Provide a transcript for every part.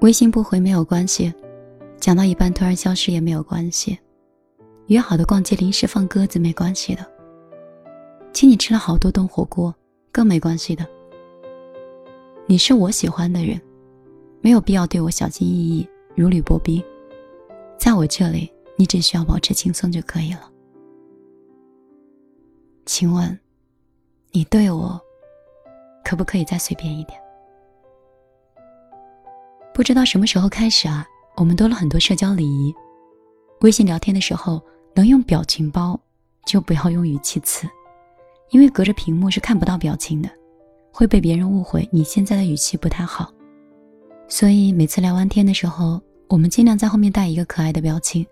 微信不回没有关系，讲到一半突然消失也没有关系，约好的逛街临时放鸽子没关系的，请你吃了好多顿火锅更没关系的。你是我喜欢的人，没有必要对我小心翼翼、如履薄冰，在我这里，你只需要保持轻松就可以了。请问，你对我可不可以再随便一点？不知道什么时候开始啊，我们多了很多社交礼仪。微信聊天的时候能用表情包，就不要用语气词，因为隔着屏幕是看不到表情的，会被别人误会你现在的语气不太好。所以每次聊完天的时候，我们尽量在后面带一个可爱的表情，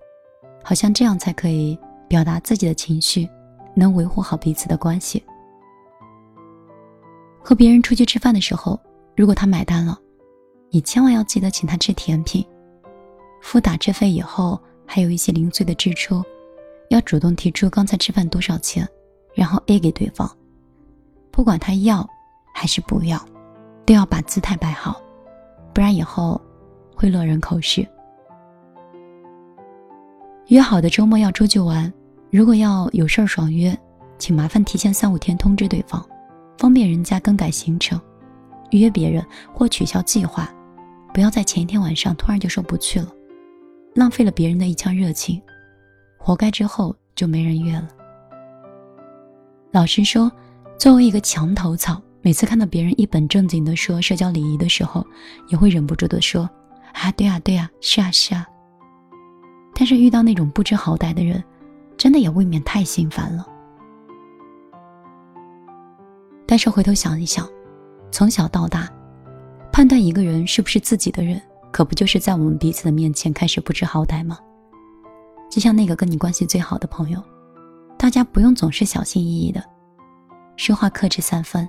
好像这样才可以表达自己的情绪，能维护好彼此的关系。和别人出去吃饭的时候，如果他买单了。你千万要记得请他吃甜品，付打车费以后还有一些零碎的支出，要主动提出刚才吃饭多少钱，然后 A 给对方。不管他要还是不要，都要把姿态摆好，不然以后会落人口实。约好的周末要出去玩，如果要有事儿爽约，请麻烦提前三五天通知对方，方便人家更改行程、约别人或取消计划。不要在前一天晚上突然就说不去了，浪费了别人的一腔热情，活该之后就没人约了。老实说，作为一个墙头草，每次看到别人一本正经的说社交礼仪的时候，也会忍不住的说：“啊，对啊，对啊，是啊，是啊。”但是遇到那种不知好歹的人，真的也未免太心烦了。但是回头想一想，从小到大。判断一个人是不是自己的人，可不就是在我们彼此的面前开始不知好歹吗？就像那个跟你关系最好的朋友，大家不用总是小心翼翼的，说话克制三分，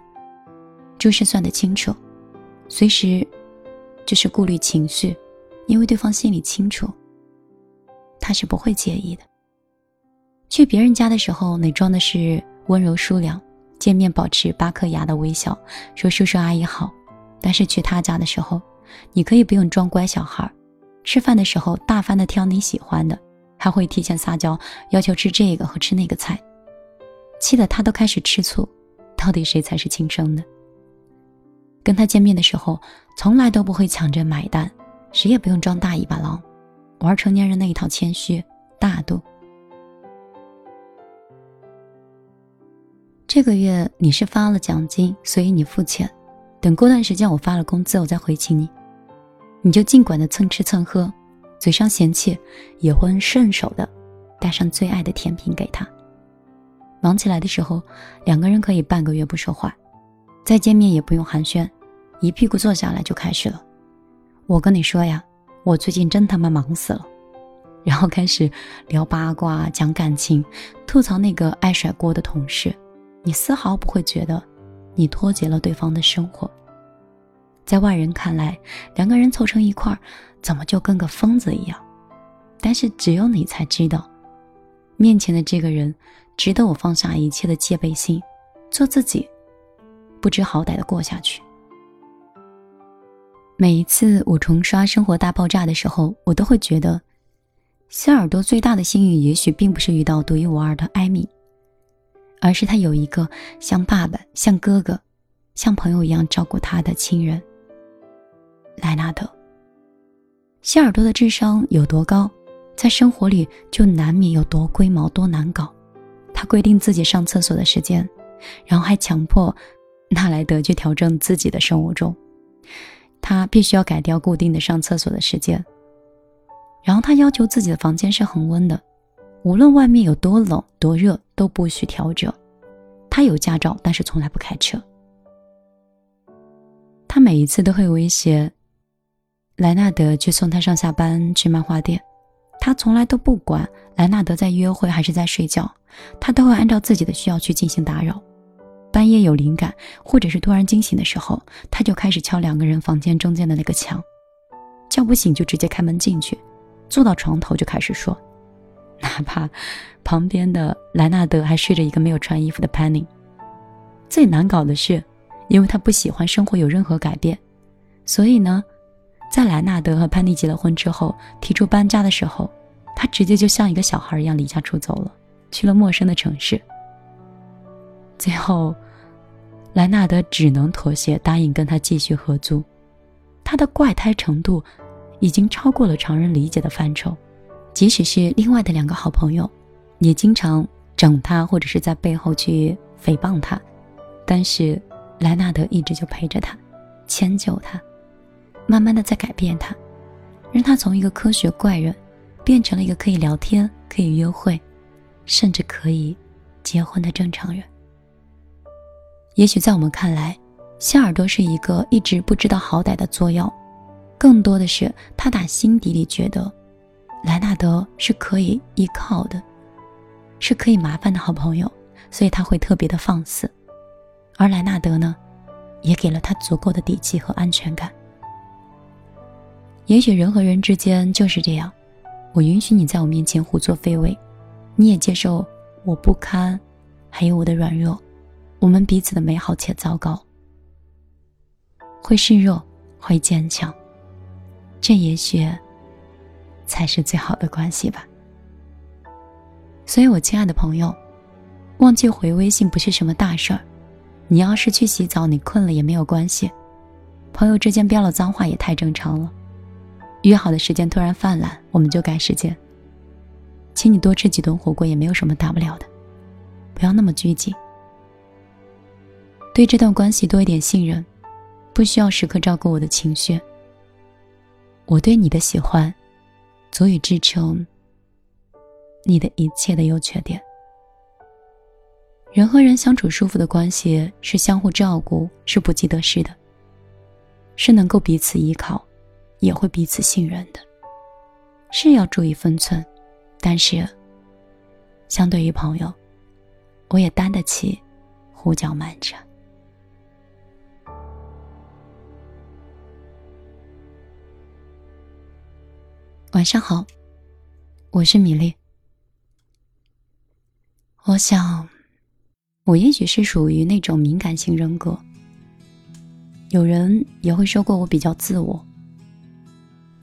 诸事算得清楚，随时就是顾虑情绪，因为对方心里清楚，他是不会介意的。去别人家的时候，你装的是温柔疏良，见面保持八颗牙的微笑，说叔叔阿姨好。但是去他家的时候，你可以不用装乖小孩吃饭的时候大方的挑你喜欢的，还会提前撒娇，要求吃这个和吃那个菜，气得他都开始吃醋。到底谁才是亲生的？跟他见面的时候，从来都不会抢着买单，谁也不用装大尾巴狼，玩成年人那一套谦虚大度。这个月你是发了奖金，所以你付钱。等过段时间我发了工资，我再回请你，你就尽管的蹭吃蹭喝，嘴上嫌弃，也会顺手的带上最爱的甜品给他。忙起来的时候，两个人可以半个月不说话，再见面也不用寒暄，一屁股坐下来就开始了。我跟你说呀，我最近真他妈忙死了，然后开始聊八卦、讲感情，吐槽那个爱甩锅的同事，你丝毫不会觉得。你脱节了对方的生活，在外人看来，两个人凑成一块儿，怎么就跟个疯子一样？但是只有你才知道，面前的这个人值得我放下一切的戒备心，做自己，不知好歹的过下去。每一次我重刷《生活大爆炸》的时候，我都会觉得，小耳朵最大的幸运，也许并不是遇到独一无二的艾米。而是他有一个像爸爸、像哥哥、像朋友一样照顾他的亲人。莱纳德，希尔多的智商有多高，在生活里就难免有多龟毛、多难搞。他规定自己上厕所的时间，然后还强迫纳莱德去调整自己的生物钟。他必须要改掉固定的上厕所的时间，然后他要求自己的房间是恒温的。无论外面有多冷多热，都不许调整。他有驾照，但是从来不开车。他每一次都会威胁莱纳德去送他上下班去漫画店，他从来都不管莱纳德在约会还是在睡觉，他都会按照自己的需要去进行打扰。半夜有灵感或者是突然惊醒的时候，他就开始敲两个人房间中间的那个墙，叫不醒就直接开门进去，坐到床头就开始说。哪怕旁边的莱纳德还睡着一个没有穿衣服的 Penny。最难搞的是，因为他不喜欢生活有任何改变，所以呢，在莱纳德和潘妮结了婚之后，提出搬家的时候，他直接就像一个小孩一样离家出走了，去了陌生的城市。最后，莱纳德只能妥协，答应跟他继续合租。他的怪胎程度，已经超过了常人理解的范畴。即使是另外的两个好朋友，也经常整他，或者是在背后去诽谤他。但是，莱纳德一直就陪着他，迁就他。慢慢的在改变他，让他从一个科学怪人，变成了一个可以聊天、可以约会，甚至可以结婚的正常人。也许在我们看来，希尔多是一个一直不知道好歹的作妖，更多的是他打心底里觉得，莱纳德是可以依靠的，是可以麻烦的好朋友，所以他会特别的放肆，而莱纳德呢，也给了他足够的底气和安全感。也许人和人之间就是这样，我允许你在我面前胡作非为，你也接受我不堪，还有我的软弱，我们彼此的美好且糟糕，会示弱，会坚强，这也许才是最好的关系吧。所以，我亲爱的朋友，忘记回微信不是什么大事儿，你要是去洗澡，你困了也没有关系，朋友之间飙了脏话也太正常了。约好的时间突然犯懒，我们就改时间。请你多吃几顿火锅也没有什么大不了的，不要那么拘谨。对这段关系多一点信任，不需要时刻照顾我的情绪。我对你的喜欢，足以支撑你的一切的优缺点。人和人相处舒服的关系是相互照顾，是不计得失的，是能够彼此依靠。也会彼此信任的，是要注意分寸，但是，相对于朋友，我也担得起胡搅蛮缠。晚上好，我是米粒。我想，我也许是属于那种敏感型人格，有人也会说过我比较自我。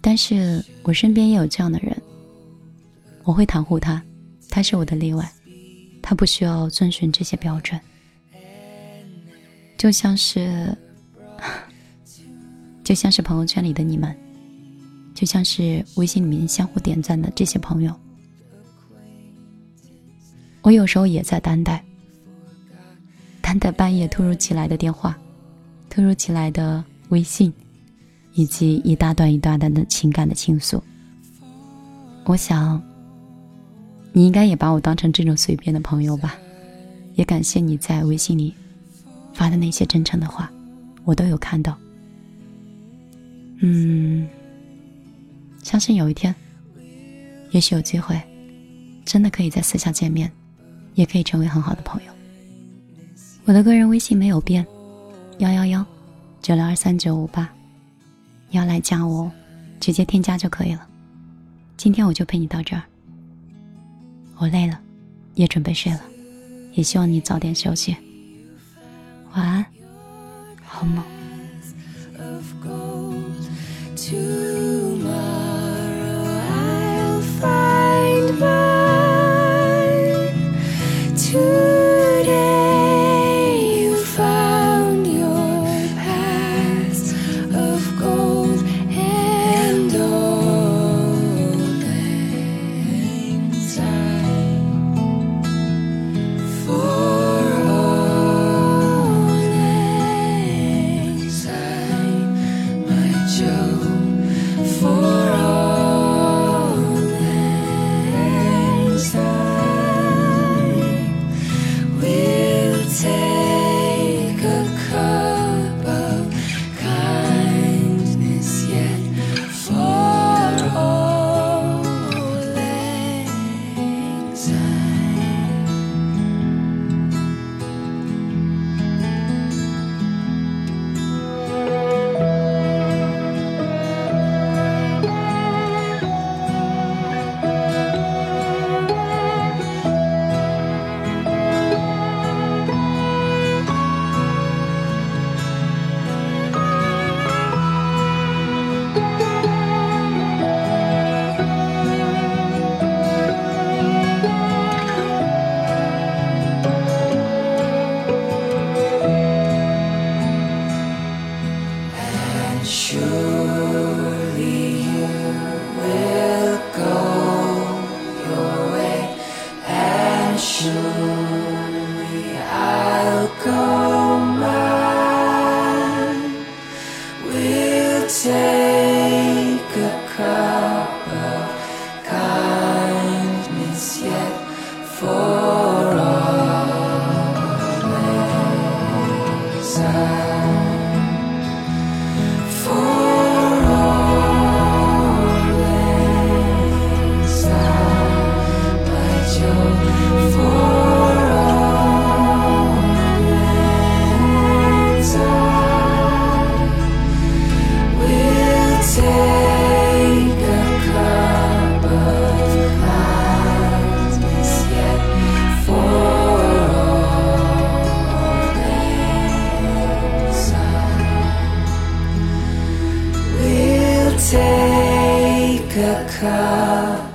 但是我身边也有这样的人，我会袒护他，他是我的例外，他不需要遵循这些标准，就像是，就像是朋友圈里的你们，就像是微信里面相互点赞的这些朋友，我有时候也在担待，担待半夜突如其来的电话，突如其来的微信。以及一大段一大段的情感的倾诉，我想，你应该也把我当成这种随便的朋友吧，也感谢你在微信里发的那些真诚的话，我都有看到。嗯，相信有一天，也许有机会，真的可以在私下见面，也可以成为很好的朋友。我的个人微信没有变，幺幺幺九六二三九五八。要来加我，直接添加就可以了。今天我就陪你到这儿。我累了，也准备睡了，也希望你早点休息。晚安，好梦。cup.